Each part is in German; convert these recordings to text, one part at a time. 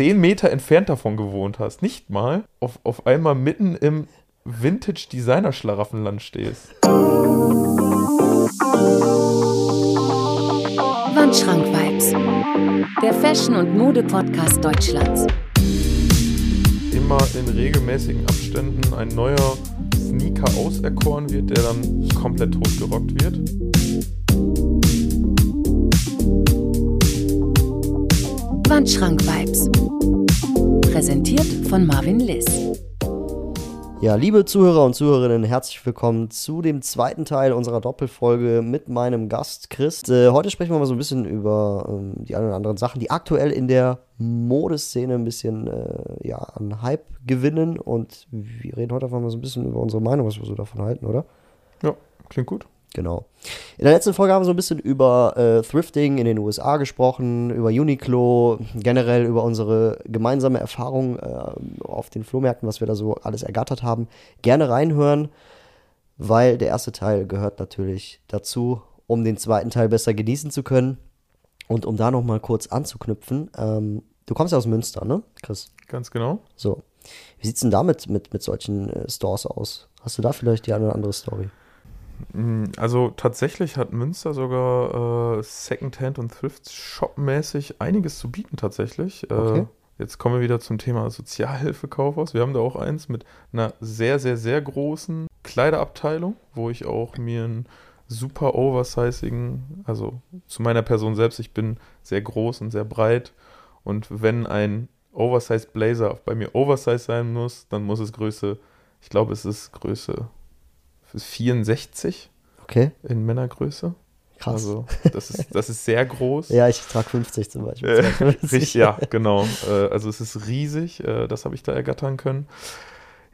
zehn Meter entfernt davon gewohnt hast, nicht mal, auf, auf einmal mitten im Vintage-Designer-Schlaraffenland stehst. Wandschrank-Vibes, der Fashion- und Mode-Podcast Deutschlands. Immer in regelmäßigen Abständen ein neuer Sneaker auserkoren wird, der dann komplett totgerockt wird. Wandschrank-Vibes. Präsentiert von Marvin Liss. Ja, liebe Zuhörer und Zuhörerinnen, herzlich willkommen zu dem zweiten Teil unserer Doppelfolge mit meinem Gast Chris. Äh, heute sprechen wir mal so ein bisschen über ähm, die ein oder anderen Sachen, die aktuell in der Modeszene ein bisschen äh, ja, an Hype gewinnen. Und wir reden heute einfach mal so ein bisschen über unsere Meinung, was wir so davon halten, oder? Ja, klingt gut. Genau. In der letzten Folge haben wir so ein bisschen über äh, Thrifting in den USA gesprochen, über Uniqlo, generell über unsere gemeinsame Erfahrung äh, auf den Flohmärkten, was wir da so alles ergattert haben. Gerne reinhören, weil der erste Teil gehört natürlich dazu, um den zweiten Teil besser genießen zu können. Und um da nochmal kurz anzuknüpfen, ähm, du kommst ja aus Münster, ne, Chris? Ganz genau. So. Wie sieht's denn damit mit, mit solchen äh, Stores aus? Hast du da vielleicht die eine oder andere Story? Mm, Also tatsächlich hat Münster sogar äh, Secondhand und Thrift Shop mäßig einiges zu bieten tatsächlich. Äh, Okay. jetzt kommen wir wieder zum Thema Sozialhilfekaufhaus. Wir haben da auch eins mit einer sehr, sehr, sehr großen Kleiderabteilung, wo ich auch mir einen super oversizigen, also zu meiner Person selbst, ich bin sehr groß und sehr breit und wenn ein Oversized Blazer bei mir Oversize sein muss, dann muss es Größe, ich glaube es ist Größe 64 Okay, in Männergröße. krass. Also das ist, das ist sehr groß. ja, ich trage 50 zum Beispiel. Äh, 52. richtig, ja, genau. Äh, also es ist riesig, äh, das habe ich da ergattern können.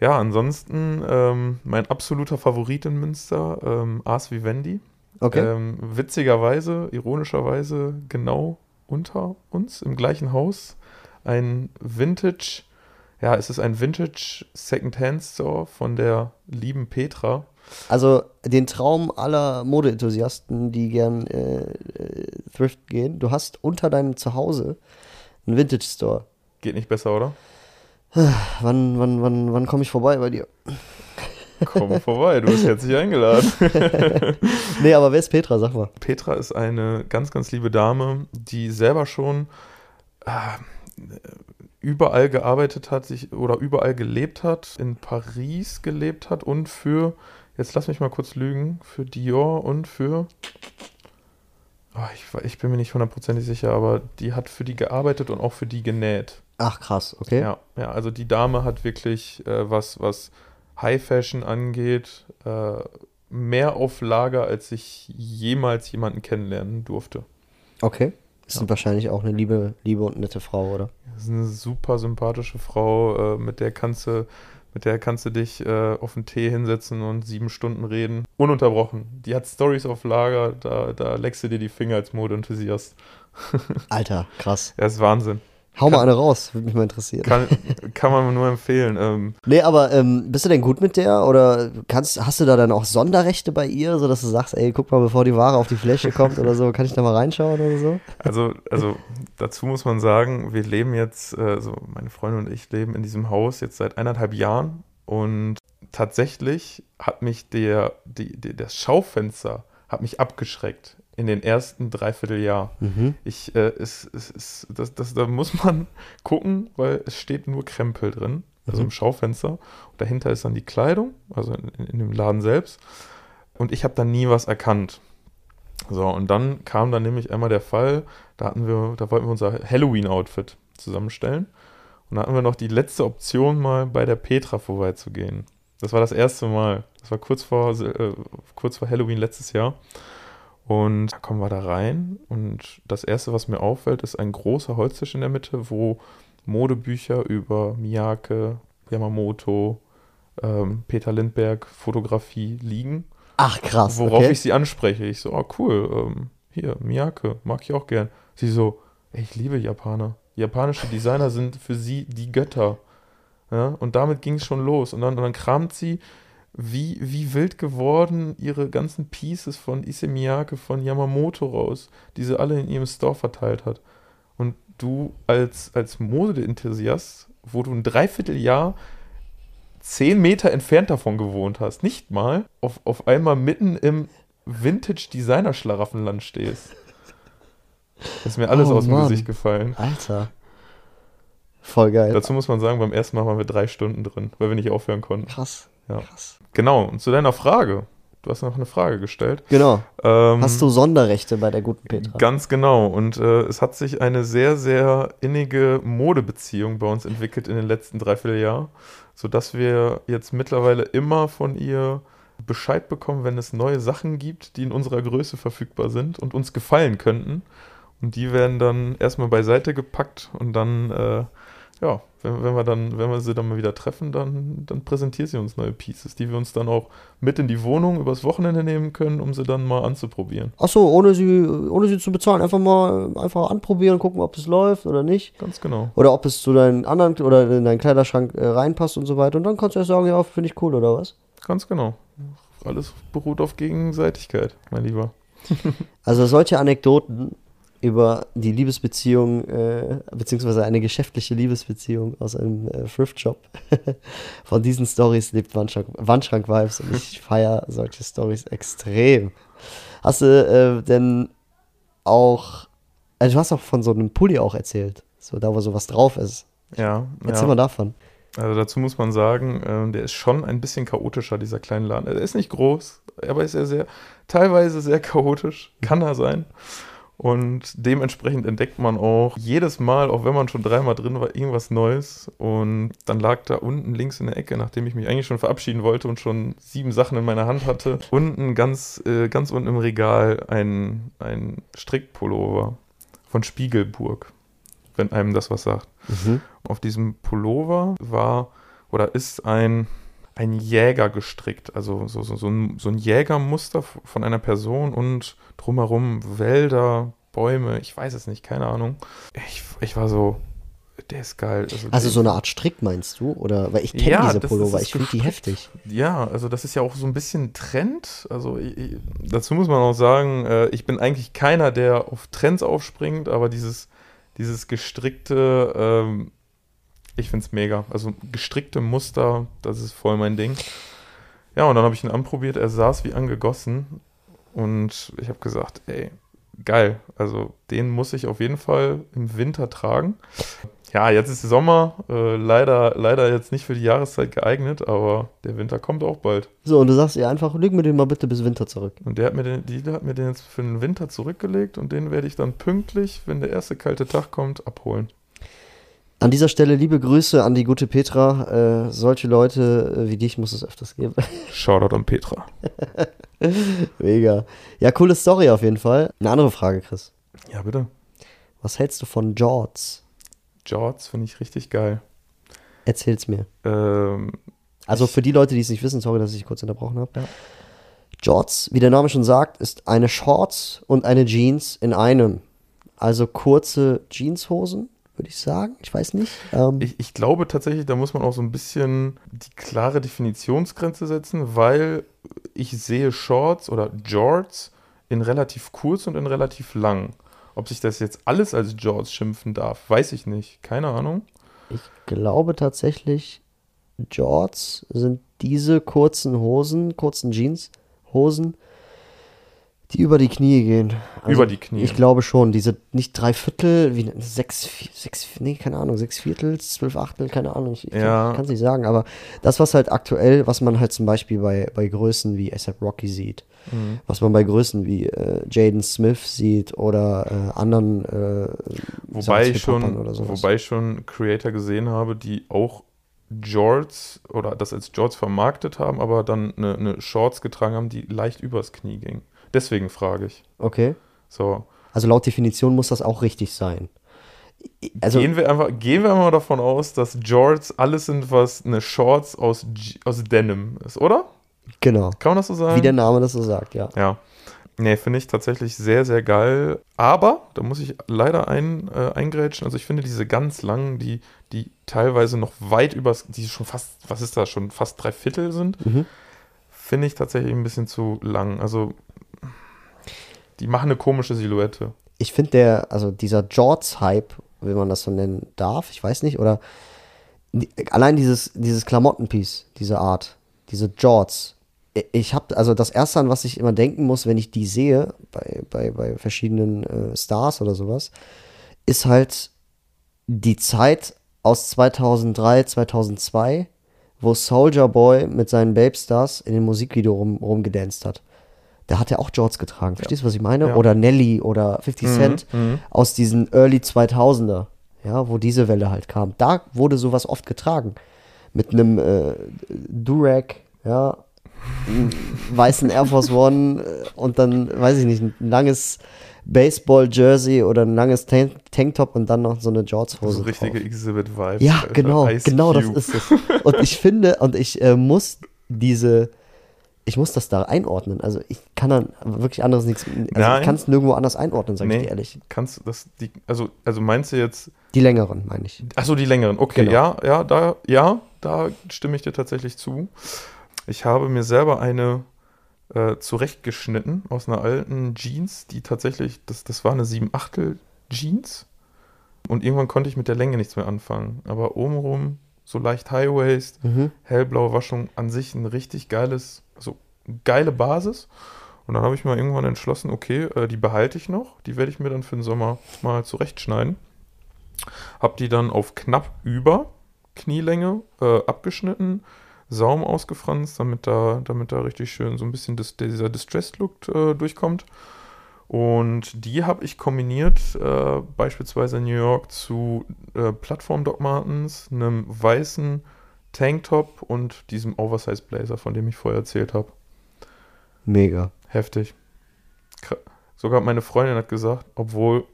Ja, ansonsten ähm, mein absoluter Favorit in Münster, ähm, Ars Vivendi. Okay. Ähm, witzigerweise, ironischerweise genau unter uns im gleichen Haus ein Vintage, ja, es ist ein Vintage Secondhand Store von der lieben Petra. Also den Traum aller Modeenthusiasten, die gern äh, äh, Thrift gehen. Du hast unter deinem Zuhause einen Vintage Store. Geht nicht besser, oder? Wann, wann, wann, wann komme ich vorbei bei dir? Komm vorbei, du bist herzlich eingeladen. Nee, aber wer ist Petra? Sag mal. Petra ist eine ganz, ganz liebe Dame, die selber schon äh, überall gearbeitet hat, sich oder überall gelebt hat, in Paris gelebt hat und für, jetzt lass mich mal kurz lügen, für Dior und für, oh, ich, ich bin mir nicht hundertprozentig sicher, aber die hat für die gearbeitet und auch für die genäht. Ach krass, okay. Ja, ja, also die Dame hat wirklich äh, was, was High Fashion angeht, äh, mehr auf Lager, als ich jemals jemanden kennenlernen durfte. Okay. Ist Ja. wahrscheinlich auch eine liebe, liebe und nette Frau, oder? Das ist eine super sympathische Frau, äh, mit der kannst du, mit der kannst du dich äh, auf einen Tee hinsetzen und sieben Stunden reden. Ununterbrochen. Die hat Stories auf Lager, da, da leckst du dir die Finger als Modeenthusiast. Alter, krass. Ja, ist Wahnsinn. Hau mal Kann- eine raus, würde mich mal interessieren. Kann, kann man nur empfehlen. Ähm, Nee, aber ähm, bist du denn gut mit der oder kannst, hast du da dann auch Sonderrechte bei ihr, sodass du sagst, ey, guck mal, bevor die Ware auf die Fläche kommt oder so, kann ich da mal reinschauen oder so? Also, also dazu muss man sagen, wir leben jetzt, äh, so meine Freundin und ich leben in diesem Haus jetzt seit eineinhalb Jahren und tatsächlich hat mich der, die, die, das Schaufenster hat mich abgeschreckt in den ersten Dreivierteljahr. Mhm. Ich, äh, es, es, es, das, das, da muss man gucken, weil es steht nur Krempel drin, also Mhm. im Schaufenster. Und dahinter ist dann die Kleidung, also in, in dem Laden selbst. Und ich habe dann nie was erkannt. So, und dann kam dann nämlich einmal der Fall, da hatten wir, da wollten wir unser Halloween-Outfit zusammenstellen. Und da hatten wir noch die letzte Option, mal bei der Petra vorbeizugehen. Das war das erste Mal. Das war kurz vor, äh, kurz vor Halloween letztes Jahr. Und da kommen wir da rein und das erste, was mir auffällt, ist ein großer Holztisch in der Mitte, wo Modebücher über Miyake, Yamamoto, ähm, Peter Lindbergh, Fotografie liegen. Ach krass, Worauf okay. ich sie anspreche. Ich so, oh cool, ähm, hier, Miyake, mag ich auch gern. Sie so, ey, ich liebe Japaner. Japanische Designer sind für sie die Götter. Ja, und damit ging es schon los. Und dann, und dann kramt sie, wie, wie wild geworden ihre ganzen Pieces von Issey Miyake, von Yamamoto raus, die sie alle in ihrem Store verteilt hat. Und du als, als Mode-Enthusiast, wo du ein Dreivierteljahr zehn Meter entfernt davon gewohnt hast, nicht mal, auf, auf einmal mitten im Vintage-Designer-Schlaraffenland stehst. Das ist mir alles Oh, aus dem Mann. Gesicht gefallen. Alter. Voll geil. Dazu muss man sagen, beim ersten Mal waren wir drei Stunden drin, weil wir nicht aufhören konnten. Krass. Ja. Krass. Genau, und zu deiner Frage. Du hast noch eine Frage gestellt. Genau. Ähm, Hast du Sonderrechte bei der guten Petra? Ganz genau. Und äh, es hat sich eine sehr, sehr innige Modebeziehung bei uns entwickelt in den letzten Dreivierteljahr, sodass wir jetzt mittlerweile immer von ihr Bescheid bekommen, wenn es neue Sachen gibt, die in unserer Größe verfügbar sind und uns gefallen könnten. Und die werden dann erstmal beiseite gepackt und dann, äh, ja, wenn, wenn wir dann, wenn wir sie dann mal wieder treffen, dann, dann präsentiert sie uns neue Pieces, die wir uns dann auch mit in die Wohnung übers Wochenende nehmen können, um sie dann mal anzuprobieren. Achso, ohne sie, ohne sie zu bezahlen. Einfach mal einfach anprobieren, gucken, ob es läuft oder nicht. Ganz genau. Oder ob es zu deinen anderen oder in deinen Kleiderschrank äh, reinpasst und so weiter. Und dann kannst du erst sagen, ja, finde ich cool oder was. Ganz genau. Alles beruht auf Gegenseitigkeit, mein Lieber. Also solche Anekdoten über die Liebesbeziehung, äh, beziehungsweise eine geschäftliche Liebesbeziehung aus einem äh, Thrift-Shop. Von diesen Stories lebt Wandschrank- Wandschrank-Vibes und ich feiere solche Stories extrem. Hast du äh, denn auch, also du hast auch von so einem Pulli auch erzählt, so da, wo sowas drauf ist. Ja, Erzähl ja. mal davon. Also dazu muss man sagen, ähm, der ist schon ein bisschen chaotischer, dieser kleine Laden. Er ist nicht groß, aber ist er sehr, teilweise sehr chaotisch, kann er sein. Und dementsprechend entdeckt man auch jedes Mal, auch wenn man schon dreimal drin war, irgendwas Neues. Und dann lag da unten links in der Ecke, nachdem ich mich eigentlich schon verabschieden wollte und schon sieben Sachen in meiner Hand hatte, unten ganz, äh, ganz unten im Regal ein, ein Strickpullover von Spiegelburg, wenn einem das was sagt. Auf diesem Pullover war oder ist ein, ein Jäger gestrickt, also so, so, so, ein, so ein Jägermuster von einer Person und drumherum Wälder, Bäume, ich weiß es nicht, keine Ahnung. Ich, ich war so, der ist geil. Also der- so eine Art Strick meinst du? Oder weil ich kenne Ja, diese Pullover, ich finde die heftig. Ja, also das ist ja auch so ein bisschen Trend. Also ich, ich, dazu muss man auch sagen, äh, ich bin eigentlich keiner, der auf Trends aufspringt, aber dieses, dieses gestrickte, ähm, ich finde es mega. Also gestrickte Muster, das ist voll mein Ding. Ja, und dann habe ich ihn anprobiert, er saß wie angegossen und ich habe gesagt, ey, geil. Also den muss ich auf jeden Fall im Winter tragen. Ja, jetzt ist Sommer, äh, leider, leider jetzt nicht für die Jahreszeit geeignet, aber der Winter kommt auch bald. So, und du sagst ihr einfach, leg mir den mal bitte bis Winter zurück. Und der hat mir den, die hat mir den jetzt für den Winter zurückgelegt und den werde ich dann pünktlich, wenn der erste kalte Tag kommt, abholen. An dieser Stelle liebe Grüße an die gute Petra. Äh, solche Leute äh, wie dich muss es öfters geben. Shoutout an Petra. Mega. Ja, coole Story auf jeden Fall. Eine andere Frage, Chris. Ja, bitte. Was hältst du von Jorts? Jorts finde ich richtig geil. Erzähl's mir. Ähm, Also für die Leute, die es nicht wissen, sorry, dass ich kurz unterbrochen habe. Ja. Jorts, wie der Name schon sagt, ist eine Shorts und eine Jeans in einem. Also kurze Jeanshosen, würde ich sagen. Ich weiß nicht. Ähm, ich, ich glaube tatsächlich, da muss man auch so ein bisschen die klare Definitionsgrenze setzen, weil ich sehe Shorts oder Jorts in relativ kurz und in relativ lang. Ob sich das jetzt alles als Jorts schimpfen darf, weiß ich nicht. Keine Ahnung. Ich glaube tatsächlich, Jorts sind diese kurzen Hosen, kurzen Jeanshosen, die über die Knie gehen. Also Über die Knie. Ich glaube schon, diese nicht drei Viertel, wie sechs, sechs, nee, keine Ahnung, sechs Viertel, zwölf Achtel, keine Ahnung, ich, Ja. kann es nicht sagen, aber das, was halt aktuell, was man halt zum Beispiel bei, bei Größen wie ASAP Rocky sieht, Mhm. was man bei Größen wie äh, Jaden Smith sieht oder äh, anderen äh, Wobei ich, schon, wobei ich schon Creator gesehen habe, die auch Jorts oder das als Jorts vermarktet haben, aber dann eine, eine Shorts getragen haben, die leicht übers Knie ging. Deswegen frage ich. Okay. So, Also laut Definition muss das auch richtig sein. Also, gehen, wir einfach, gehen wir mal davon aus, dass Jorts alles sind, was eine Shorts aus, G aus Denim ist, oder? genau. Kann man das so sagen? Wie der Name das so sagt, ja. Ja. Nee, finde ich tatsächlich sehr, sehr geil. Aber, da muss ich leider ein, äh, eingrätschen, also ich finde diese ganz langen, die, die teilweise noch weit übers, die schon fast, was ist das, schon fast drei Viertel sind, Mhm. finde ich tatsächlich ein bisschen zu lang. Also, die machen eine komische Silhouette. Ich finde der, also dieser Jorts-Hype wenn man das so nennen darf, ich weiß nicht, oder allein dieses, dieses Klamottenpiece, diese Art, diese Jorts. Ich habe, also das Erste, an was ich immer denken muss, wenn ich die sehe, bei, bei, bei verschiedenen äh, Stars oder sowas, ist halt die Zeit aus 2003, 2002, wo Soldier Boy mit seinen Babe Stars in dem Musikvideo rum, rumgedanced hat. Da hat er auch Jorts getragen. Verstehst du, was ich meine? Ja. Oder Nelly oder 50 Cent aus diesen Early 2000er, ja, wo diese Welle halt kam. Da wurde sowas oft getragen. Mit einem äh, Durag, ja, weißen Air Force One äh, und dann, weiß ich nicht, ein langes Baseball-Jersey oder ein langes Tank Tanktop und dann noch so eine Jorts-Hose. So richtige. Exhibit-Vibes. Ja, genau, Ice genau das ist es. Und ich finde, und ich äh, muss diese, ich muss das da einordnen. Also ich kann dann wirklich anderes nichts, also Nein. ich kann es nirgendwo anders einordnen, ich Nee, dir ehrlich. kannst du das, die, also, also meinst du jetzt, Die längeren, meine ich. Achso, die längeren. Okay, Genau. ja, ja, da, ja, da stimme ich dir tatsächlich zu. Ich habe mir selber eine äh, zurechtgeschnitten aus einer alten Jeans, die tatsächlich, das, das war eine 7 Achtel Jeans. Und irgendwann konnte ich mit der Länge nichts mehr anfangen. Aber obenrum so leicht High Waist, Mhm. hellblaue Waschung, an sich ein richtig geiles, geile Basis. Und dann habe ich mal irgendwann entschlossen, okay, äh, die behalte ich noch. Die werde ich mir dann für den Sommer mal zurechtschneiden. Hab die dann auf knapp über Knielänge äh, abgeschnitten, Saum ausgefranst, damit da, damit da richtig schön so ein bisschen dis dieser Distressed-Look äh, durchkommt. Und die habe ich kombiniert, äh, beispielsweise in New York zu äh, Plattform-Doc Martens, einem weißen Tanktop und diesem Oversize-Blazer, von dem ich vorher erzählt habe. Mega. Heftig. Sogar meine Freundin hat gesagt, obwohl,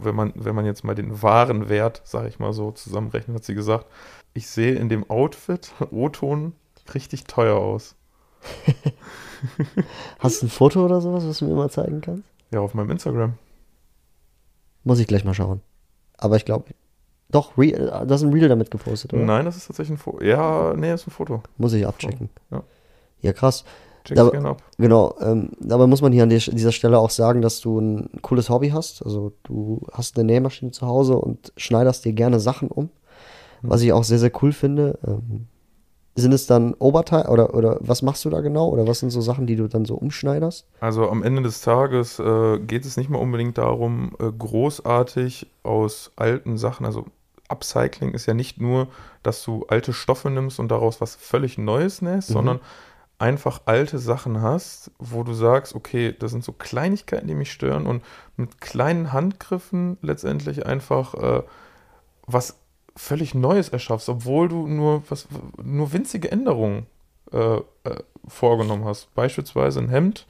wenn man, wenn man jetzt mal den wahren Wert, sage ich mal so, zusammenrechnet, hat sie gesagt, ich sehe in dem Outfit O-Ton richtig teuer aus. Hast du ein Foto oder sowas, was du mir mal zeigen kannst? Ja, auf meinem Instagram. Muss ich gleich mal schauen. Aber ich glaube, doch, Re du hast ein Reel damit gepostet, oder? Nein, das ist tatsächlich ein Foto. Ja, nee, das ist ein Foto. Muss ich abchecken. Ja. Ja, krass. Check's Aber- gerne ab. Genau, ähm, dabei muss man hier an dieser Stelle auch sagen, dass du ein cooles Hobby hast. Also du hast eine Nähmaschine zu Hause und schneiderst dir gerne Sachen um, was ich auch sehr, sehr cool finde. Ähm, sind es dann Oberteil oder, oder was machst du da genau? Oder was sind so Sachen, die du dann so umschneiderst? Also am Ende des Tages äh, geht es nicht mal unbedingt darum, äh, großartig aus alten Sachen, also Upcycling ist ja nicht nur, dass du alte Stoffe nimmst und daraus was völlig Neues nähst, Mhm. sondern einfach alte Sachen hast, wo du sagst, okay, das sind so Kleinigkeiten, die mich stören und mit kleinen Handgriffen letztendlich einfach äh, was völlig Neues erschaffst, obwohl du nur was nur winzige Änderungen äh, äh, vorgenommen hast. Beispielsweise ein Hemd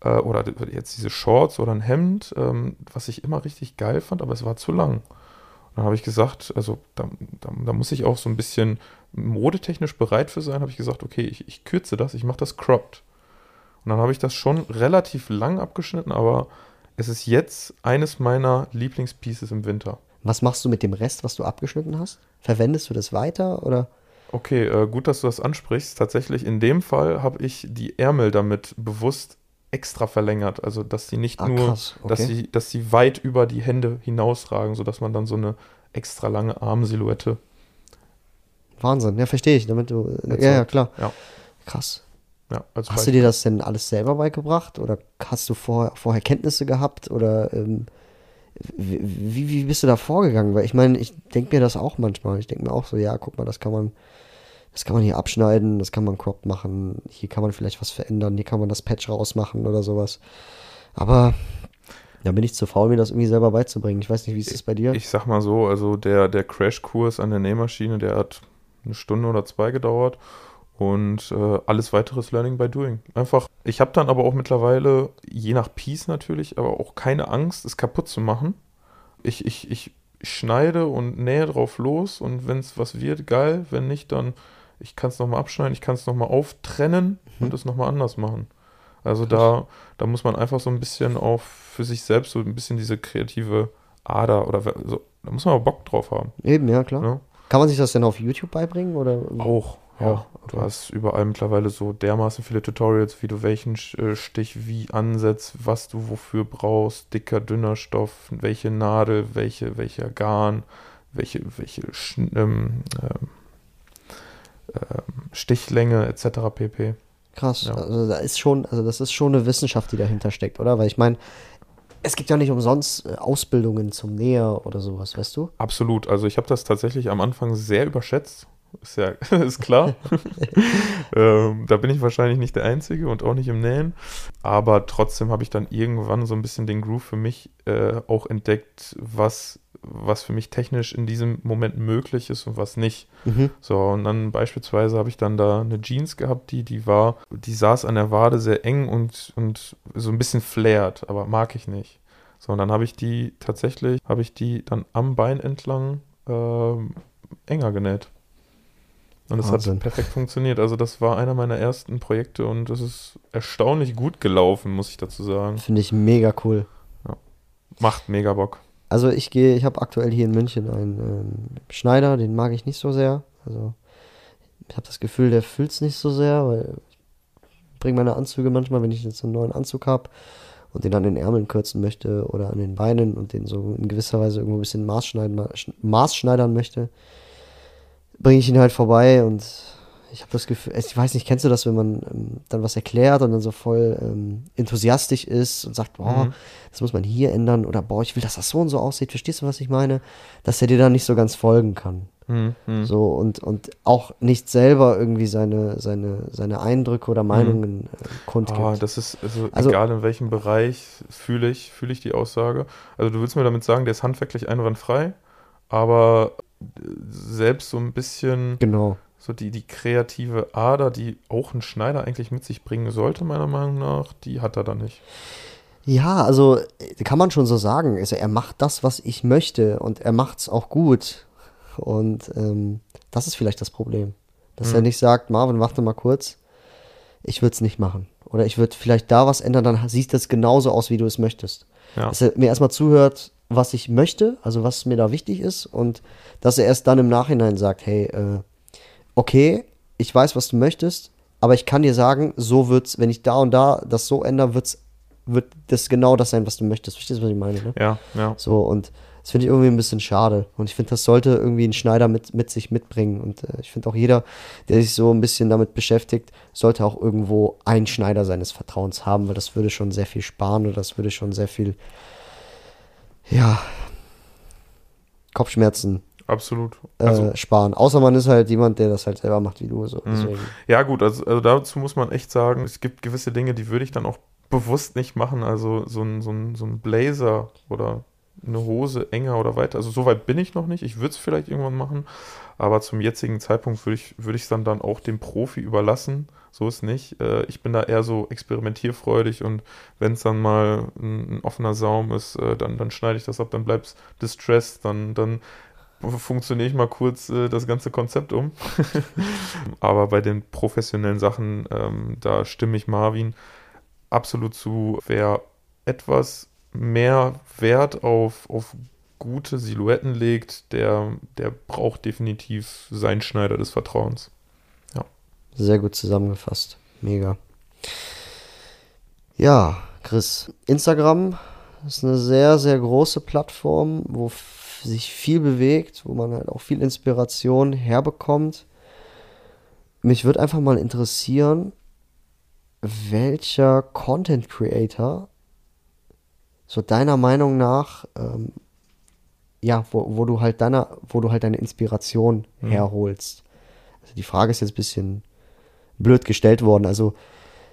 äh, oder jetzt diese Shorts oder ein Hemd, ähm, was ich immer richtig geil fand, aber es war zu lang. Dann habe ich gesagt, also da, da, da muss ich auch so ein bisschen modetechnisch bereit für sein, habe ich gesagt, okay, ich, ich kürze das, ich mache das cropped. Und dann habe ich das schon relativ lang abgeschnitten, aber es ist jetzt eines meiner Lieblingspieces im Winter. Was machst du mit dem Rest, was du abgeschnitten hast? Verwendest du das weiter oder? Okay, äh, gut, dass du das ansprichst. Tatsächlich, in dem Fall habe ich die Ärmel damit bewusst extra verlängert. Also, dass sie nicht Ah, nur, krass, dass, okay. sie, dass sie weit über die Hände hinausragen, sodass man dann so eine extra lange Armsilhouette. Wahnsinn, ja, verstehe ich. Damit du. Erzeugt. Ja, ja, klar. Ja. Krass. Ja, Hast du dir das denn alles selber beigebracht oder hast du vorher, vorher Kenntnisse gehabt oder ähm, wie, wie wie bist du da vorgegangen? Weil ich meine, ich denke mir das auch manchmal. Ich denke mir auch so, ja, guck mal, das kann man, das kann man hier abschneiden, das kann man cropped machen, hier kann man vielleicht was verändern, hier kann man das Patch rausmachen oder sowas. Aber da bin ich zu faul, mir das irgendwie selber beizubringen. Ich weiß nicht, wie ist das bei dir? Ich sag mal so, also der, der Crashkurs an der Nähmaschine, der hat eine Stunde oder zwei gedauert und äh, alles weitere ist Learning by Doing. Einfach, ich habe dann aber auch mittlerweile, je nach Piece natürlich, aber auch keine Angst, es kaputt zu machen. Ich, ich, ich schneide und nähe drauf los und wenn es was wird, geil. Wenn nicht, dann ich kann es nochmal abschneiden, ich kann es nochmal auftrennen und es nochmal anders machen. Also da, da muss man einfach so ein bisschen auch für sich selbst so ein bisschen diese kreative Ader oder so, da muss man aber Bock drauf haben. Eben, ja, klar. Ne? Kann man sich das denn auf YouTube beibringen oder? Auch, Ja, Auch, du hast überall mittlerweile so dermaßen viele Tutorials, wie du welchen äh, Stich wie ansetzt, was du wofür brauchst, dicker, dünner Stoff, welche Nadel, welche, welcher Garn, welche, welche ähm, ähm, Stichlänge etc. pp. Krass. Ja. Also da ist schon, also das ist schon eine Wissenschaft, die dahinter steckt, oder? Weil ich meine, es gibt ja nicht umsonst äh, Ausbildungen zum Näher oder sowas, weißt du? Absolut. Also ich habe das tatsächlich am Anfang sehr überschätzt. Ist ja, ist klar. ähm, da bin ich wahrscheinlich nicht der Einzige und auch nicht im Nähen. Aber trotzdem habe ich dann irgendwann so ein bisschen den Groove für mich äh, auch entdeckt, was, was für mich technisch in diesem Moment möglich ist und was nicht. Mhm. So, und dann beispielsweise habe ich dann da eine Jeans gehabt, die, die war, die saß an der Wade sehr eng und, und so ein bisschen flared, aber mag ich nicht. So, und dann habe ich die tatsächlich, habe ich die dann am Bein entlang ähm, enger genäht. Und das Wahnsinn. hat perfekt funktioniert. Also das war einer meiner ersten Projekte und das ist erstaunlich gut gelaufen, muss ich dazu sagen. Finde ich mega cool. Macht mega Bock. Also ich gehe, ich habe aktuell hier in München einen ähm, Schneider, den mag ich nicht so sehr. Also ich habe das Gefühl, der fühlt es nicht so sehr, weil ich bringe meine Anzüge manchmal, wenn ich jetzt einen neuen Anzug habe und den an den Ärmeln kürzen möchte oder an den Beinen und den so in gewisser Weise irgendwo ein bisschen maßschneiden, maßschneidern möchte, bringe ich ihn halt vorbei und ich habe das Gefühl, ich weiß nicht, kennst du das, wenn man ähm, dann was erklärt und dann so voll ähm, enthusiastisch ist und sagt, boah, Mhm. das muss man hier ändern oder boah, ich will, dass das so und so aussieht, verstehst du, was ich meine? Dass er dir dann nicht so ganz folgen kann. Hm, hm. So und, und auch nicht selber irgendwie seine, seine, seine Eindrücke oder Meinungen äh, kundgibt. Ah, das ist, also, Also- egal in welchem Bereich fühle ich, fühle ich die Aussage. Also du willst mir damit sagen, der ist handwerklich einwandfrei, aber selbst so ein bisschen genau. So die, die kreative Ader, die auch ein Schneider eigentlich mit sich bringen sollte, meiner Meinung nach, die hat er da nicht. Ja, also äh, kann man schon so sagen. Also er macht das, was ich möchte und er macht es auch gut. Und ähm, das ist vielleicht das Problem. Dass er Hm. nicht sagt, Marvin, warte mal kurz, ich würde es nicht machen. Oder ich würde vielleicht da was ändern, dann sieht das genauso aus, wie du es möchtest. Ja. Dass er mir erstmal zuhört, was ich möchte, also was mir da wichtig ist und dass er erst dann im Nachhinein sagt, hey, äh, okay, ich weiß, was du möchtest, aber ich kann dir sagen, so wird's, wenn ich da und da das so ändere, wird's, wird das genau das sein, was du möchtest. Verstehst du, was ich meine? Ne? Ja, ja. So, und das finde ich irgendwie ein bisschen schade. Und ich finde, das sollte irgendwie ein Schneider mit, mit sich mitbringen. Und äh, ich finde auch jeder, der sich so ein bisschen damit beschäftigt, sollte auch irgendwo einen Schneider seines Vertrauens haben, weil das würde schon sehr viel sparen und das würde schon sehr viel, ja, Kopfschmerzen Absolut. äh, Also, sparen. Außer man ist halt jemand, der das halt selber macht wie du. So. Mhm. Deswegen. ja, gut, also, also dazu muss man echt sagen, es gibt gewisse Dinge, die würde ich dann auch bewusst nicht machen. Also so ein, so ein, so ein Blazer oder eine Hose enger oder weiter. Also so weit bin ich noch nicht. Ich würde es vielleicht irgendwann machen, aber zum jetzigen Zeitpunkt würde ich würde ich es dann, dann auch dem Profi überlassen. So ist nicht. Äh, ich bin da eher so experimentierfreudig und wenn es dann mal ein, ein offener Saum ist, äh, dann, dann schneide ich das ab, dann bleibt es distressed, dann, dann funktioniere ich mal kurz äh, das ganze Konzept um. Aber bei den professionellen Sachen, ähm, da stimme ich Marvin absolut zu. Wer etwas mehr Wert auf, auf gute Silhouetten legt, der, der braucht definitiv seinen Schneider des Vertrauens. Sehr gut zusammengefasst. Mega. Ja, Chris, Instagram ist eine sehr, sehr große Plattform, wo sich viel bewegt, wo man halt auch viel Inspiration herbekommt. Mich würde einfach mal interessieren, welcher Content Creator so deiner Meinung nach ähm, ja, wo, wo du halt deiner, wo du halt deine Inspiration Mhm. herholst. Also die Frage ist jetzt ein bisschen blöd gestellt worden. Also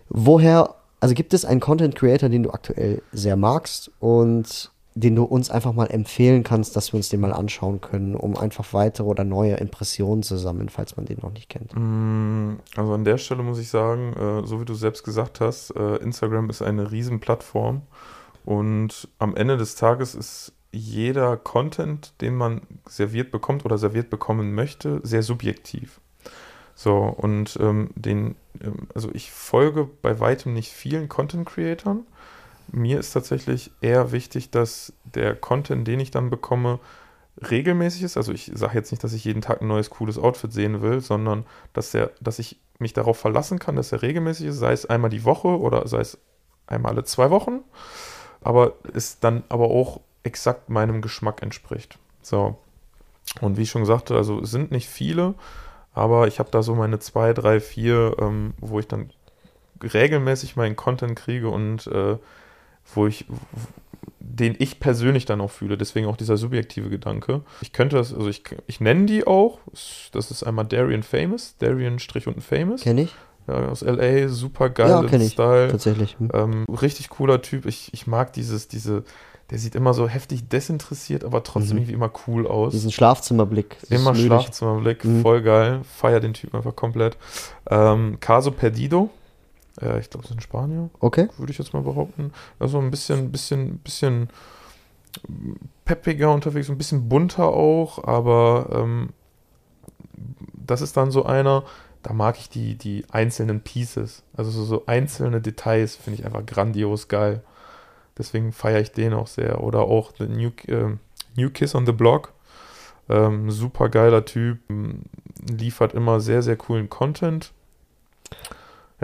woher, also gibt es einen Content Creator, den du aktuell sehr magst und den du uns einfach mal empfehlen kannst, dass wir uns den mal anschauen können, um einfach weitere oder neue Impressionen zu sammeln, falls man den noch nicht kennt. Mm, Also an der Stelle muss ich sagen, äh, so wie du selbst gesagt hast, äh, Instagram ist eine Riesenplattform und am Ende des Tages ist jeder Content, den man serviert bekommt oder serviert bekommen möchte, sehr subjektiv. So, und ähm, den, ähm, also ich folge bei weitem nicht vielen Content Creatern. Mir ist tatsächlich eher wichtig, dass der Content, den ich dann bekomme, regelmäßig ist. Also ich sage jetzt nicht, dass ich jeden Tag ein neues cooles Outfit sehen will, sondern dass er, dass ich mich darauf verlassen kann, dass er regelmäßig ist, sei es einmal die Woche oder sei es einmal alle zwei Wochen, aber es dann aber auch exakt meinem Geschmack entspricht. So. Und wie ich schon sagte, also es sind nicht viele, aber ich habe da so meine zwei, drei, vier, ähm, wo ich dann regelmäßig meinen Content kriege und äh, wo ich, den ich persönlich dann auch fühle. Deswegen auch dieser subjektive Gedanke. Ich könnte das, also ich, ich nenne die auch. Das ist einmal Darian Famous, Darian Strich und Famous. Kenn ich. Ja, aus LA, super geil Ja, kenn ich. Style. Tatsächlich. Hm. Ähm, richtig cooler Typ. Ich, ich mag dieses, diese, der sieht immer so heftig desinteressiert, aber trotzdem Mhm. irgendwie immer cool aus. Diesen Schlafzimmerblick. Immer. Schlafzimmerblick, Mhm. voll geil. Feier den Typen einfach komplett. Ähm, Caso Perdido. Äh, ich glaube, das ist in Spanien Okay. würde ich jetzt mal behaupten. Also ein bisschen, bisschen, bisschen peppiger unterwegs, ein bisschen bunter auch, aber ähm, das ist dann so einer, da mag ich die, die einzelnen Pieces. Also so, so einzelne Details finde ich einfach grandios geil. Deswegen feiere ich den auch sehr. Oder auch The New, ähm, New Kiss on the Block. Ähm, super geiler Typ, ähm, liefert immer sehr, sehr coolen Content.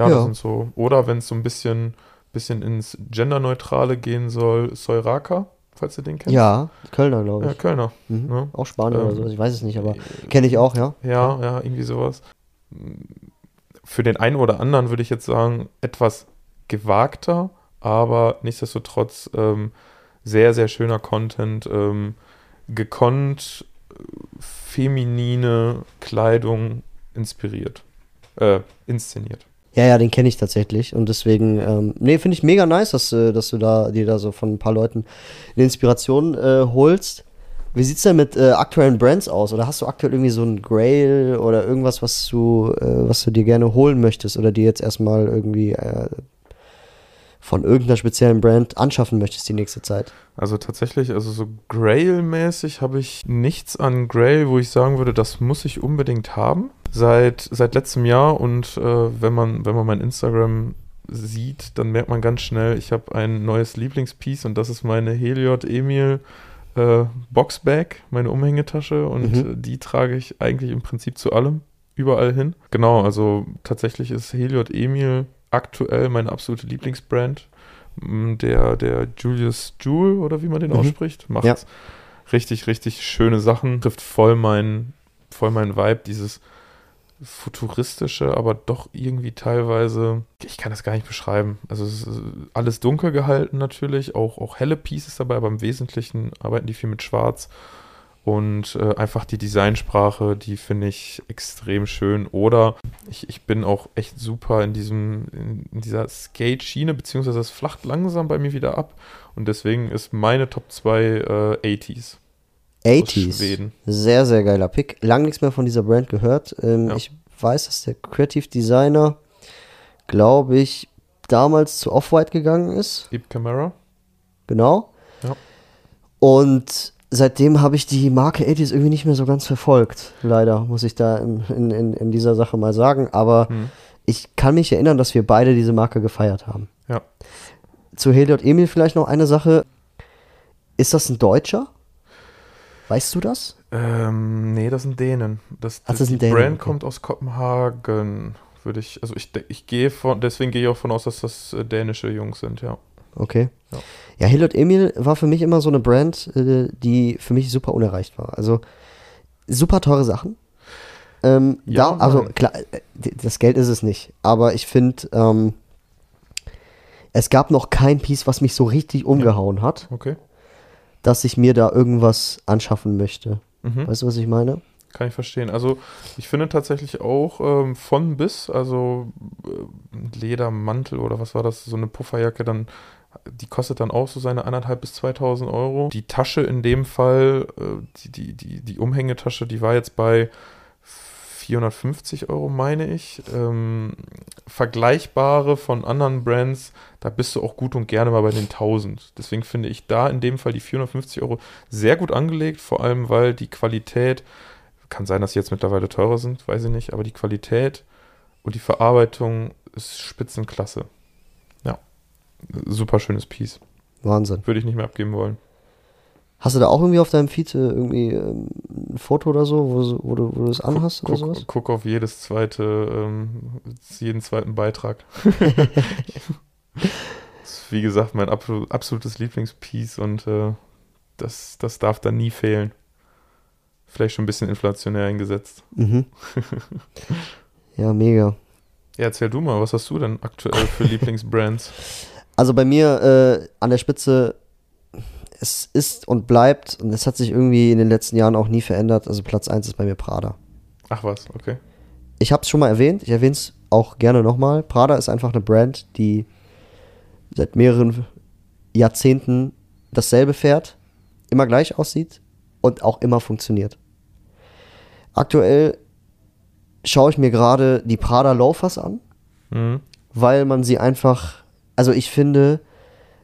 Ja, Ja. das sind so. Oder wenn es so ein bisschen, bisschen ins Genderneutrale gehen soll, Soiraka, falls du den kennst. Ja, Kölner, glaube Ja, ich. Kölner. Mhm. ne? Auch Spanier Ähm, oder so. Ich weiß es nicht, aber kenne ich auch, ja. Ja, ja, irgendwie sowas. Für den einen oder anderen würde ich jetzt sagen, etwas gewagter, aber nichtsdestotrotz ähm, sehr, sehr schöner Content. Ähm, gekonnt, äh, feminine Kleidung inspiriert. Äh, inszeniert. Ja, ja, den kenne ich tatsächlich. Und deswegen, ähm, nee, finde ich mega nice, dass, äh, dass du da dir da so von ein paar Leuten eine Inspiration äh, holst. Wie sieht's denn mit äh, aktuellen Brands aus? Oder hast du aktuell irgendwie so ein Grail oder irgendwas, was du, äh, was du dir gerne holen möchtest oder dir jetzt erstmal irgendwie äh, von irgendeiner speziellen Brand anschaffen möchtest die nächste Zeit? Also tatsächlich, also so Grail-mäßig habe ich nichts an Grail, wo ich sagen würde, das muss ich unbedingt haben. Seit, seit letztem Jahr und äh, wenn man, wenn man mein Instagram sieht, dann merkt man ganz schnell, ich habe ein neues Lieblingspiece und das ist meine Heliot Emil äh, Boxbag, meine Umhängetasche und Mhm. die trage ich eigentlich im Prinzip zu allem, überall hin. Genau, also tatsächlich ist Heliot Emil aktuell meine absolute Lieblingsbrand. Mm, Der, der Julius Jewel oder wie man den Mhm. ausspricht, macht Ja. richtig, richtig schöne Sachen, trifft voll meinen voll meinen Vibe, dieses futuristische, aber doch irgendwie teilweise, ich kann das gar nicht beschreiben. Also es ist alles dunkel gehalten natürlich, auch, auch helle Pieces dabei, aber im Wesentlichen arbeiten die viel mit Schwarz. Und äh, einfach die Designsprache, die finde ich extrem schön. Oder ich, ich bin auch echt super in diesem, in, in dieser Skate-Schiene, beziehungsweise es flacht langsam bei mir wieder ab. Und deswegen ist meine Top 2 äh, 80s. Aus 80s. Schweden. Sehr, sehr geiler Pick. Lang nichts mehr von dieser Brand gehört. Ähm, Ja. Ich weiß, dass der Creative Designer, glaube ich, damals zu Off-White gegangen ist. Deep Camera. Genau. Ja. Und seitdem habe ich die Marke 80s irgendwie nicht mehr so ganz verfolgt. Leider, muss ich da in, in, in, in dieser Sache mal sagen. Aber Hm. ich kann mich erinnern, dass wir beide diese Marke gefeiert haben. Ja. Zu Heliot Emil vielleicht noch eine Sache. Ist das ein Deutscher? Weißt du das? Ähm, nee, das sind Dänen. Das, Ach, das die Dänen, Brand okay. kommt aus Kopenhagen, würde ich, also ich, ich gehe von, deswegen gehe ich auch von aus, dass das äh, dänische Jungs sind, ja. Okay. Ja. Ja, Heliot Emil war für mich immer so eine Brand, äh, die für mich super unerreicht war. Also super teure Sachen. Ähm, Ja, da, also klar, äh, das Geld ist es nicht. Aber ich finde, ähm, es gab noch kein Piece, was mich so richtig umgehauen hat, Okay. Dass ich mir da irgendwas anschaffen möchte. Mhm. Weißt du, was ich meine? Kann ich verstehen. Also ich finde tatsächlich auch ähm, von bis, also äh, Ledermantel oder was war das, so eine Pufferjacke, dann die kostet dann auch so seine anderthalb bis 2000 Euro. Die Tasche in dem Fall, äh, die, die, die, die Umhängetasche, die war jetzt bei 450 Euro, meine ich. Ähm, vergleichbare von anderen Brands, da bist du auch gut und gerne mal bei den 1000. Deswegen finde ich da in dem Fall die 450 Euro sehr gut angelegt, vor allem weil die Qualität, kann sein, dass sie jetzt mittlerweile teurer sind, weiß ich nicht, aber die Qualität und die Verarbeitung ist Spitzenklasse. Ja, super schönes Piece. Wahnsinn. Würde ich nicht mehr abgeben wollen. Hast du da auch irgendwie auf deinem Feed äh, irgendwie ähm, ein Foto oder so, wo, wo du, wo du das anhast oder sowas? Guck, guck auf jedes zweite, ähm, jeden zweiten Beitrag. das ist, wie gesagt, mein absol- absolutes Lieblingspiece und äh, das, das darf da nie fehlen. Vielleicht schon ein bisschen inflationär eingesetzt. Mhm. ja, mega. Ja, erzähl du mal, was hast du denn aktuell für Lieblingsbrands? Also bei mir äh, an der Spitze, es ist und bleibt, und es hat sich irgendwie in den letzten Jahren auch nie verändert. Also Platz 1 ist bei mir Prada. Ach was, okay. Ich habe es schon mal erwähnt, ich erwähne es auch gerne nochmal. Prada ist einfach eine Brand, die seit mehreren Jahrzehnten dasselbe fährt, immer gleich aussieht und auch immer funktioniert. Aktuell schaue ich mir gerade die Prada Loafers an, Mhm. weil man sie einfach, also ich finde,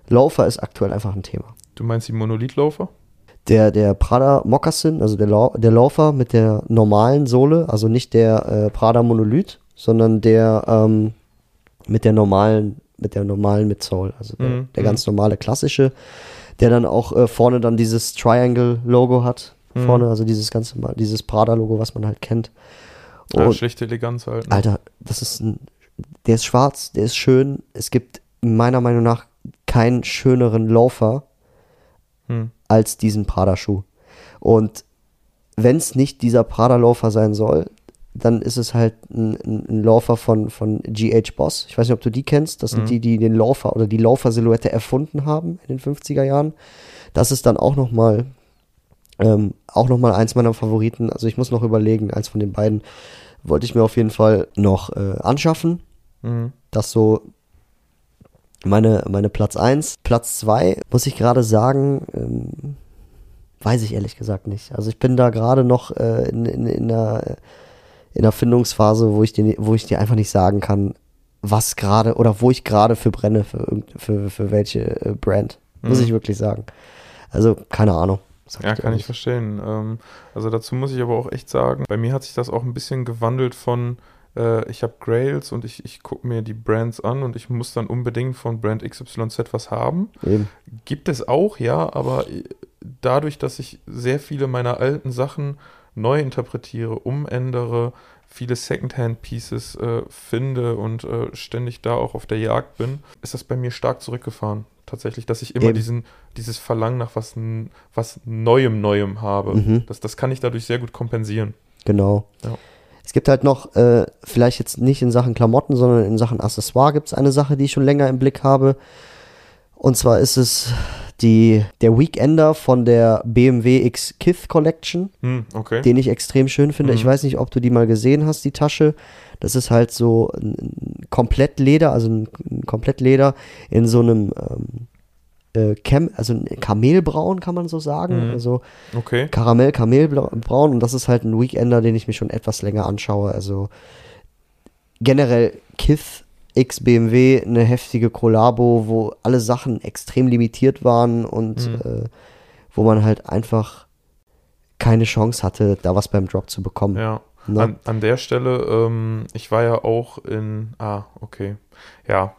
Loafer ist aktuell einfach ein Thema. Du meinst die Monolithloafer? Der, der Prada Moccasin, also der, Lau der Laufer mit der normalen Sohle, also nicht der äh, Prada Monolith, sondern der ähm, mit der normalen, mit der normalen Midsole, also der, Mhm, der mhm. ganz normale klassische, der dann auch äh, vorne dann dieses Triangle-Logo hat, Mhm. vorne, also dieses ganze, dieses Prada-Logo, was man halt kennt. Ja, Und schlichte Eleganz halt. ne? Alter, das ist ein, der ist schwarz, der ist schön. Es gibt meiner Meinung nach keinen schöneren Laufer Hm. als diesen Prada-Schuh. Und wenn es nicht dieser Prada-Laufer sein soll, dann ist es halt ein, ein, Laufer von, von GH Boss. Ich weiß nicht, ob du die kennst. Das sind Mhm. die, die den Laufer oder die Laufer-Silhouette erfunden haben in den 50er Jahren. Das ist dann auch nochmal ähm, auch noch mal eins meiner Favoriten. Also ich muss noch überlegen, eins von den beiden wollte ich mir auf jeden Fall noch äh, anschaffen. Mhm. Das so meine, meine Platz 1. Platz 2, muss ich gerade sagen, ähm, weiß ich ehrlich gesagt nicht. Also ich bin da gerade noch äh, in, in, in, einer, in einer Findungsphase, wo ich, dir, wo ich dir einfach nicht sagen kann, was gerade oder wo ich gerade für brenne, für, für, für welche äh, Brand. Muss Mhm. ich wirklich sagen. Also keine Ahnung. Ja, kann ich verstehen. Ähm, also dazu muss ich aber auch echt sagen, bei mir hat sich das auch ein bisschen gewandelt von, äh, ich habe Grails und ich, ich gucke mir die Brands an und ich muss dann unbedingt von Brand XYZ was haben. Eben. Gibt es auch, ja, aber äh, dadurch, dass ich sehr viele meiner alten Sachen neu interpretiere, umändere, viele Secondhand-Pieces äh, finde und äh, ständig da auch auf der Jagd bin, ist das bei mir stark zurückgefahren. Tatsächlich, dass ich immer Eben. diesen, dieses Verlangen nach was, was Neuem, Neuem habe. Mhm. Das, das kann ich dadurch sehr gut kompensieren. Genau. Ja. Es gibt halt noch, äh, vielleicht jetzt nicht in Sachen Klamotten, sondern in Sachen Accessoire gibt es eine Sache, die ich schon länger im Blick habe. Und zwar ist es die, der Weekender von der BMW X Kith Collection, Hm, okay. den ich extrem schön finde. Mhm. Ich weiß nicht, ob du die mal gesehen hast, die Tasche. Das ist halt so ein, ein Komplettleder, also ein, ein Komplettleder in so einem ähm, äh, Cam, also Kamelbraun, kann man so sagen. Mhm. Also okay. Karamell, Kamelbraun und das ist halt ein Weekender, den ich mir schon etwas länger anschaue. Also generell Kith X BMW, eine heftige Kollabo, wo alle Sachen extrem limitiert waren und Mhm. äh, wo man halt einfach keine Chance hatte, da was beim Drop zu bekommen. Ja. Ne? An, an der Stelle, ähm, ich war ja auch in. Ah, okay. Ja.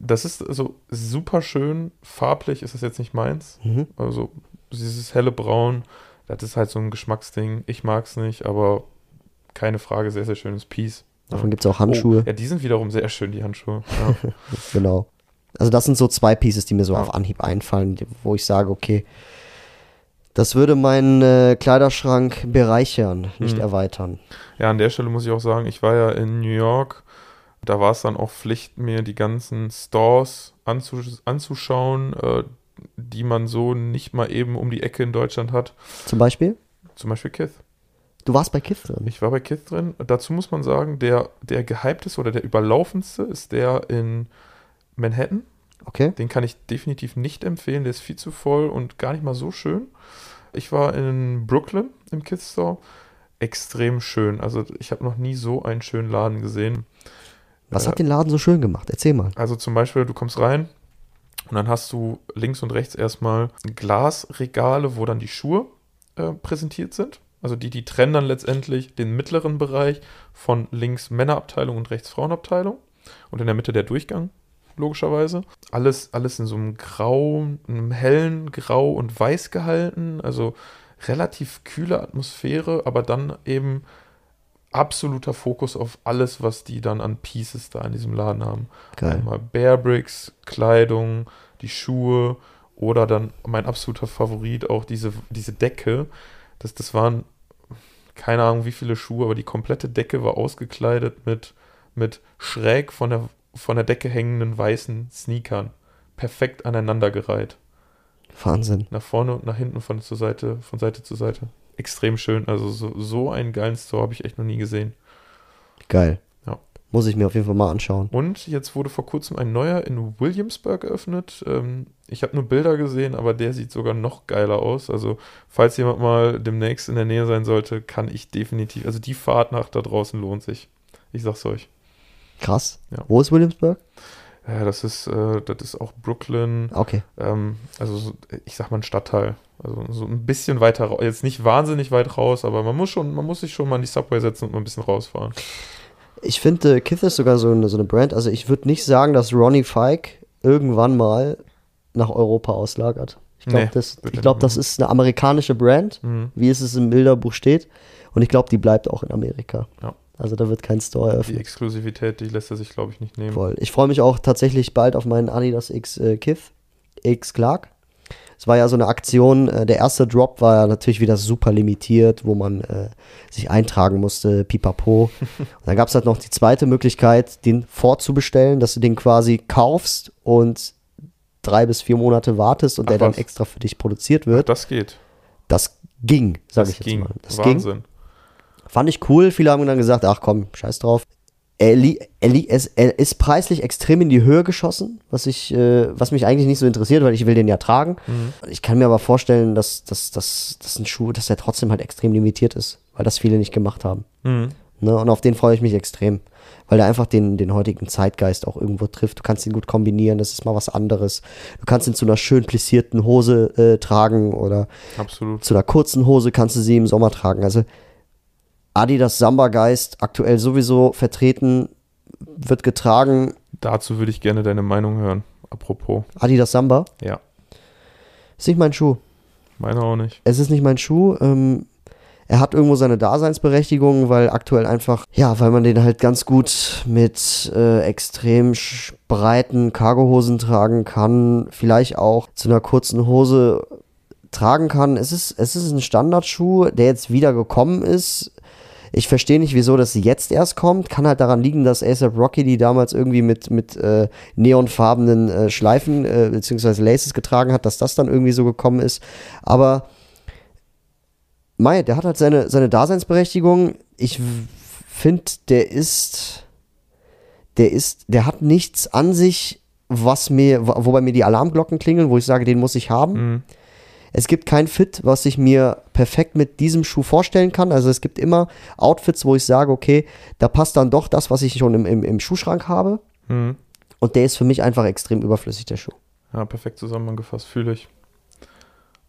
Das ist so super schön. Farblich ist das jetzt nicht meins. Mhm. Also dieses helle Braun, das ist halt so ein Geschmacksding. Ich mag es nicht, aber keine Frage, sehr, sehr schönes Piece. Davon gibt es auch Handschuhe. Oh, ja, die sind wiederum sehr schön, die Handschuhe. Ja. Genau. Also das sind so zwei Pieces, die mir so Ja. auf Anhieb einfallen, wo ich sage, okay, das würde meinen äh, Kleiderschrank bereichern, nicht Mhm. erweitern. ja, an der Stelle muss ich auch sagen, ich war ja in New York. Da war es dann auch Pflicht, mir die ganzen Stores anzusch anzuschauen, äh, die man so nicht mal eben um die Ecke in Deutschland hat. Zum Beispiel, Zum Beispiel Kith. du warst bei Kith drin. Ich war bei Kith drin. Dazu muss man sagen, der, der gehypteste oder der überlaufendste ist der in Manhattan. Okay. Den kann ich definitiv nicht empfehlen. Der ist viel zu voll und gar nicht mal so schön. Ich war in Brooklyn im Kith Store. Extrem schön. Also ich habe noch nie so einen schönen Laden gesehen. Was Äh, hat den Laden so schön gemacht? Erzähl mal. Also zum Beispiel, du kommst rein und dann hast du links und rechts erstmal Glasregale, wo dann die Schuhe äh, präsentiert sind. Also die, die trennen dann letztendlich den mittleren Bereich von links Männerabteilung und rechts Frauenabteilung. Und in der Mitte der Durchgang. logischerweise. Alles, alles in so einem Grau, einem hellen Grau und Weiß gehalten. Also relativ kühle Atmosphäre, aber dann eben absoluter Fokus auf alles, was die dann an Pieces da in diesem Laden haben. Geil. Einmal Bearbricks, Kleidung, die Schuhe oder dann mein absoluter Favorit auch diese, diese Decke. Das, das waren keine Ahnung wie viele Schuhe, aber die komplette Decke war ausgekleidet mit, mit schräg von der, von der Decke hängenden weißen Sneakern. Perfekt aneinandergereiht. Wahnsinn. Nach vorne und nach hinten von, zur Seite, von Seite zu Seite. Extrem schön. Also so, so einen geilen Store habe ich echt noch nie gesehen. Geil. Ja. Muss ich mir auf jeden Fall mal anschauen. Und jetzt wurde vor kurzem ein neuer in Williamsburg eröffnet. Ähm, ich habe nur Bilder gesehen, aber der sieht sogar noch geiler aus. Also, falls jemand mal demnächst in der Nähe sein sollte, kann ich definitiv. Also, die Fahrt nach da draußen lohnt sich. Ich sag's euch. Krass. Ja. Wo ist Williamsburg? Ja, das ist, äh, das ist auch Brooklyn. Okay. Ähm, also, so, ich sag mal ein Stadtteil. Also, so ein bisschen weiter raus. Jetzt nicht wahnsinnig weit raus, aber man muss schon, man muss sich schon mal in die Subway setzen und mal ein bisschen rausfahren. Ich finde, äh, Kith ist sogar so eine, so eine Brand. Also, ich würde nicht sagen, dass Ronnie Fike irgendwann mal nach Europa auslagert. Ich glaube, Nee, das, ich glaub, das ist eine amerikanische Brand, Mhm. wie es es im Bilderbuch steht. Und ich glaube, die bleibt auch in Amerika. Ja. Also da wird kein Store Die eröffnet. Exklusivität, die lässt er sich, glaube ich, nicht nehmen. Voll. Ich freue mich auch tatsächlich bald auf meinen Adidas X äh, Kith, X Clark. Es war ja so eine Aktion, äh, der erste Drop war ja natürlich wieder super limitiert, wo man äh, sich eintragen musste, pipapo. Und dann gab es halt noch die zweite Möglichkeit, den vorzubestellen, dass du den quasi kaufst und drei bis vier Monate wartest und Ach der dann was. extra für dich produziert Ach, wird. das geht. Das ging, sag Das ich jetzt ging. mal. Das ging. Wahnsinn. Fand ich cool. Viele haben dann gesagt, ach komm, scheiß drauf. Er, li er, li es, er ist preislich extrem in die Höhe geschossen, was, ich, äh, was mich eigentlich nicht so interessiert, weil ich will den ja tragen. Ich kann mir aber vorstellen, dass, dass, dass, dass ein Schuh, dass er trotzdem halt extrem limitiert ist, weil das viele nicht gemacht haben. Mhm. Ne? Und auf den freue ich mich extrem, weil er einfach den, den heutigen Zeitgeist auch irgendwo trifft. Du kannst ihn gut kombinieren, das ist mal was anderes. Du kannst ihn zu einer schön plissierten Hose äh, tragen oder Absolut. zu einer kurzen Hose kannst du sie im Sommer tragen. Also Adidas Samba Geist aktuell sowieso vertreten, wird getragen. Dazu würde ich gerne deine Meinung hören. Apropos. Adidas Samba Ja, ist nicht mein Schuh. meine auch nicht. Es ist nicht mein Schuh. Ähm, er hat irgendwo seine Daseinsberechtigung, weil aktuell einfach, ja, weil man den halt ganz gut mit äh, extrem breiten Cargohosen tragen kann, vielleicht auch zu einer kurzen Hose tragen kann. Es ist, es ist ein Standardschuh, der jetzt wieder gekommen ist. Ich verstehe nicht, wieso das jetzt erst kommt. Kann halt daran liegen, dass ASAP Rocky die damals irgendwie mit, mit äh, neonfarbenen äh, Schleifen äh, bzw. Laces getragen hat, dass das dann irgendwie so gekommen ist. Aber Mai, der hat halt seine, seine Daseinsberechtigung. Ich finde, der ist, der ist, der hat nichts an sich, was mir, wo- wobei mir die Alarmglocken klingeln, wo ich sage, den muss ich haben. Mhm. Es gibt kein Fit, was ich mir perfekt mit diesem Schuh vorstellen kann. Also es gibt immer Outfits, wo ich sage, okay, da passt dann doch das, was ich schon im, im, im Schuhschrank habe. Mhm. Und der ist für mich einfach extrem überflüssig, der Schuh. Ja, perfekt zusammengefasst, fühle ich.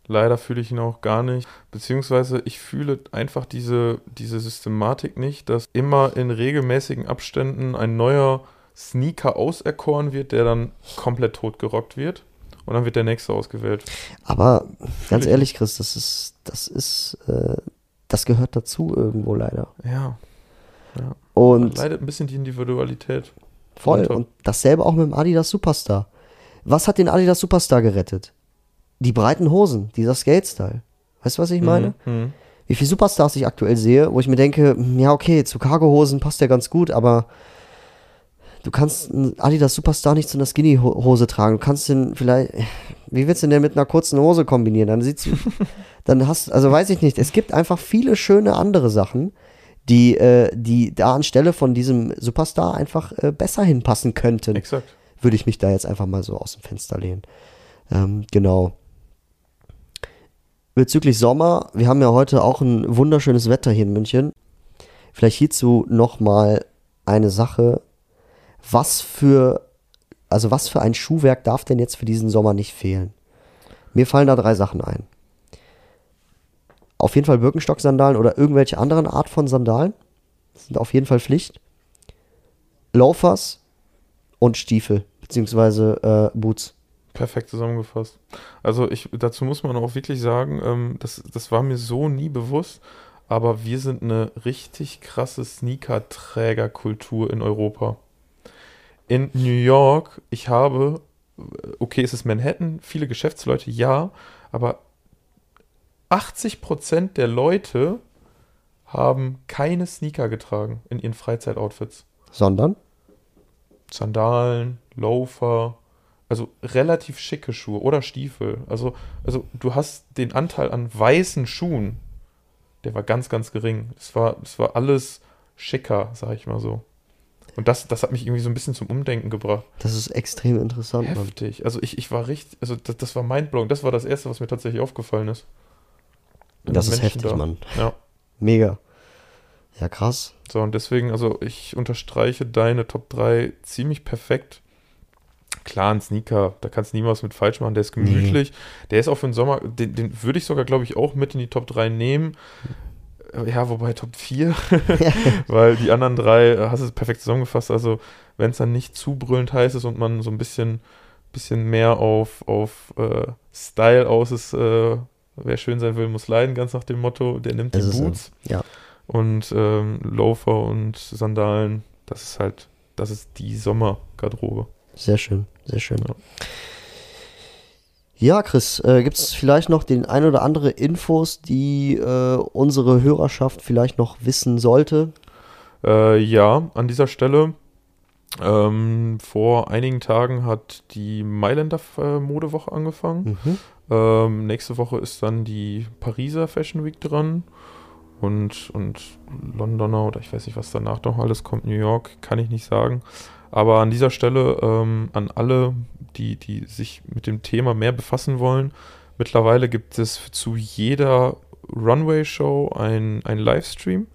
Leider fühle ich ihn auch gar nicht. Beziehungsweise ich fühle einfach diese, diese Systematik nicht, dass immer in regelmäßigen Abständen ein neuer Sneaker auserkoren wird, der dann komplett totgerockt wird. Und dann wird der nächste ausgewählt. Aber ganz ich ehrlich, Chris, das ist, das ist, äh, das gehört dazu irgendwo leider. Ja. ja. Und Leidet ein bisschen die Individualität. Voll. Runter. Und dasselbe auch mit dem Adidas Superstar. Was hat den Adidas Superstar gerettet? Die breiten Hosen, dieser Skate-Style. Weißt du, was ich meine? Mhm. Mhm. Wie viele Superstars ich aktuell sehe, wo ich mir denke, hm, ja, okay, zu Cargo-Hosen passt der ganz gut, aber du kannst einen Adidas Superstar nicht zu einer Skinny-Hose tragen. Du kannst den vielleicht, wie willst du den denn mit einer kurzen Hose kombinieren? Dann sieht's, dann hast, also weiß ich nicht. Es gibt einfach viele schöne andere Sachen, die, äh, die da anstelle von diesem Superstar einfach äh, besser hinpassen könnten Exakt. würde ich mich da jetzt einfach mal so aus dem Fenster lehnen. Ähm, genau. Bezüglich Sommer, wir haben ja heute auch ein wunderschönes Wetter hier in München. Vielleicht hierzu noch mal eine Sache. Was für, also was für ein Schuhwerk darf denn jetzt für diesen Sommer nicht fehlen? Mir fallen da drei Sachen ein. Auf jeden Fall Birkenstock-Sandalen oder irgendwelche anderen Art von Sandalen. Das sind auf jeden Fall Pflicht. Loafers und Stiefel, beziehungsweise äh, Boots. Perfekt zusammengefasst. Also ich, dazu muss man auch wirklich sagen, ähm, das, das war mir so nie bewusst, aber wir sind eine richtig krasse Sneaker-Trägerkultur in Europa. In New York, ich habe, okay, es ist Manhattan, viele Geschäftsleute, ja, aber 80% der Leute haben keine Sneaker getragen in ihren Freizeitoutfits. Sondern? Sandalen, Loafer, also relativ schicke Schuhe oder Stiefel. Also, also du hast den Anteil an weißen Schuhen, der war ganz, ganz gering. Es war, es war alles schicker, sag ich mal so. Und das, das hat mich irgendwie so ein bisschen zum Umdenken gebracht. Das ist extrem interessant, Mann. Heftig. Also ich, ich war richtig, also das, das war mindblowing. Das war das Erste, was mir tatsächlich aufgefallen ist. Das ist Menschen heftig, da. Mann. Ja. Mega. Ja, krass. So, und deswegen, also ich unterstreiche deine Top 3 ziemlich perfekt. Klar, ein Sneaker, da kannst du niemals mit falsch machen, der ist gemütlich. Der ist auch für den Sommer, den, den würde ich sogar, glaube ich, auch mit in die Top 3 nehmen. Äh, Ja, wobei Top 4, weil die anderen drei äh, hast du es perfekt zusammengefasst. Also, wenn es dann nicht zu brüllend heiß ist und man so ein bisschen, bisschen mehr auf, auf äh, Style aus ist, äh, wer schön sein will, muss leiden, ganz nach dem Motto, der nimmt die Es ist so. Boots Ja. und ähm, Loafer und Sandalen. Das ist halt, das ist die Sommergarderobe. Sehr schön, sehr schön. Ja. Ja, Chris, äh, gibt es vielleicht noch den ein oder andere Infos, die äh, unsere Hörerschaft vielleicht noch wissen sollte? Äh, ja, an dieser Stelle. Ähm, vor einigen Tagen hat die Mailänder äh, Modewoche angefangen. Mhm. Ähm, nächste Woche ist dann die Pariser Fashion Week dran. Und, und Londoner oder ich weiß nicht, was danach noch alles kommt, New York, kann ich nicht sagen. Aber an dieser Stelle ähm, an alle, die, die sich mit dem Thema mehr befassen wollen, mittlerweile gibt es zu jeder Runway-Show ein, ein Livestream,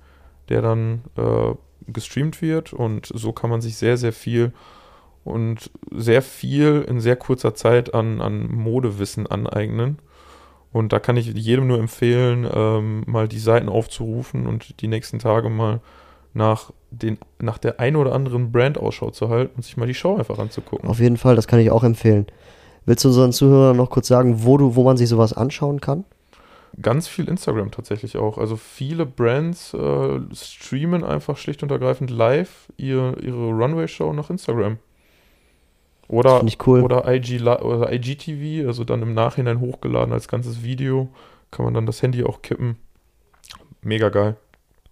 der dann äh, gestreamt wird und so kann man sich sehr, sehr viel und sehr viel in sehr kurzer Zeit an, an Modewissen aneignen. Und da kann ich jedem nur empfehlen, ähm, mal die Seiten aufzurufen und die nächsten Tage mal nach, den, nach der ein oder anderen Brand Ausschau zu halten und sich mal die Show einfach anzugucken. Auf jeden Fall, das kann ich auch empfehlen. Willst du unseren Zuhörern noch kurz sagen, wo, du, wo man sich sowas anschauen kann? Ganz viel Instagram tatsächlich auch. Also viele Brands äh, streamen einfach schlicht und ergreifend live ihr, ihre Runway-Show nach Instagram. Oder, cool. oder, IG, oder IGTV, also dann im Nachhinein hochgeladen als ganzes Video. Kann man dann das Handy auch kippen. Mega geil.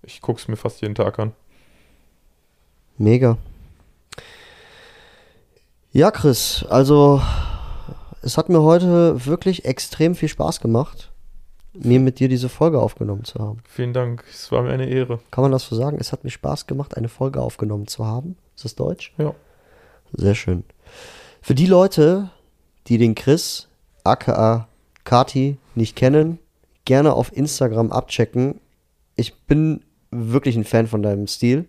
Ich gucke es mir fast jeden Tag an. Mega. Ja, Chris, also es hat mir heute wirklich extrem viel Spaß gemacht, mir mit dir diese Folge aufgenommen zu haben. Vielen Dank. Es war mir eine Ehre. Kann man das so sagen? Es hat mir Spaß gemacht, eine Folge aufgenommen zu haben. Ist das Deutsch? Ja. Sehr schön. Für die Leute, die den Chris, aka Kati, nicht kennen, gerne auf Instagram abchecken. Ich bin wirklich ein Fan von deinem Stil.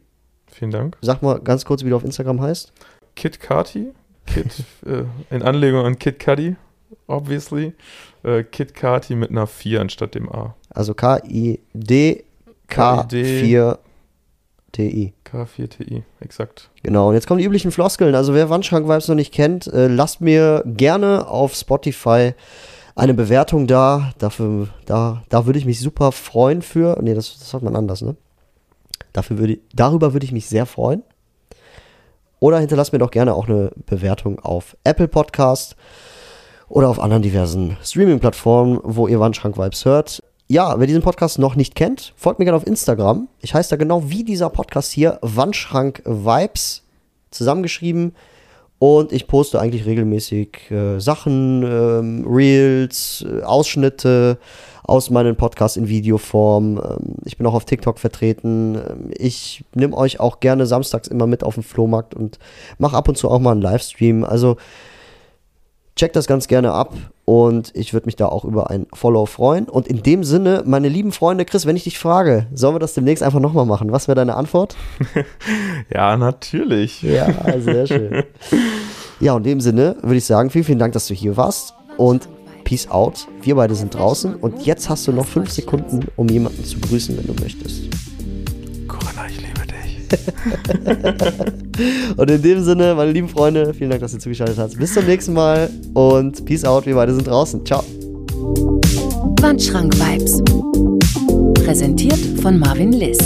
Vielen Dank. Sag mal ganz kurz, wie du auf Instagram heißt. Kit Kati. Kit, äh, in Anlehnung an Kit Cudi, obviously. Äh, Kit Kati mit einer 4 anstatt dem A. Also K-I-D-K-4-T-I. K4TI, exakt. Genau, und jetzt kommen die üblichen Floskeln. Also wer Wandschrank-Vibes noch nicht kennt, äh, lasst mir gerne auf Spotify eine Bewertung da. Dafür, da, da würde ich mich super freuen für. Nee, das, das hat man anders, ne? Dafür würde, darüber würde ich mich sehr freuen. Oder hinterlasst mir doch gerne auch eine Bewertung auf Apple Podcast oder auf anderen diversen Streaming-Plattformen, wo ihr Wandschrank-Vibes hört. Ja, wer diesen Podcast noch nicht kennt, folgt mir gerne auf Instagram. Ich heiße da genau wie dieser Podcast hier, Wandschrank-Vibes, zusammengeschrieben. Und ich poste eigentlich regelmäßig äh, Sachen, ähm, Reels, äh, Ausschnitte aus meinen Podcasts in Videoform. Ähm, ich bin auch auf TikTok vertreten. Ähm, ich nehme euch auch gerne samstags immer mit auf den Flohmarkt und mache ab und zu auch mal einen Livestream. Also checkt das ganz gerne ab und ich würde mich da auch über ein Follow freuen. Und in dem Sinne, meine lieben Freunde, Chris, wenn ich dich frage, sollen wir das demnächst einfach nochmal machen? Was wäre deine Antwort? Ja, natürlich. Ja, sehr schön. Ja, und in dem Sinne würde ich sagen, vielen, vielen Dank, dass du hier warst und Peace out. Wir beide sind draußen und jetzt hast du noch fünf Sekunden, um jemanden zu grüßen, wenn du möchtest. Corinna, ich liebe dich. und in dem Sinne, meine lieben Freunde, vielen Dank, dass ihr zugeschaltet habt. Bis zum nächsten Mal und Peace out. Wir beide sind draußen. Ciao. Wandschrank Vibes. Präsentiert von Marvin Liss.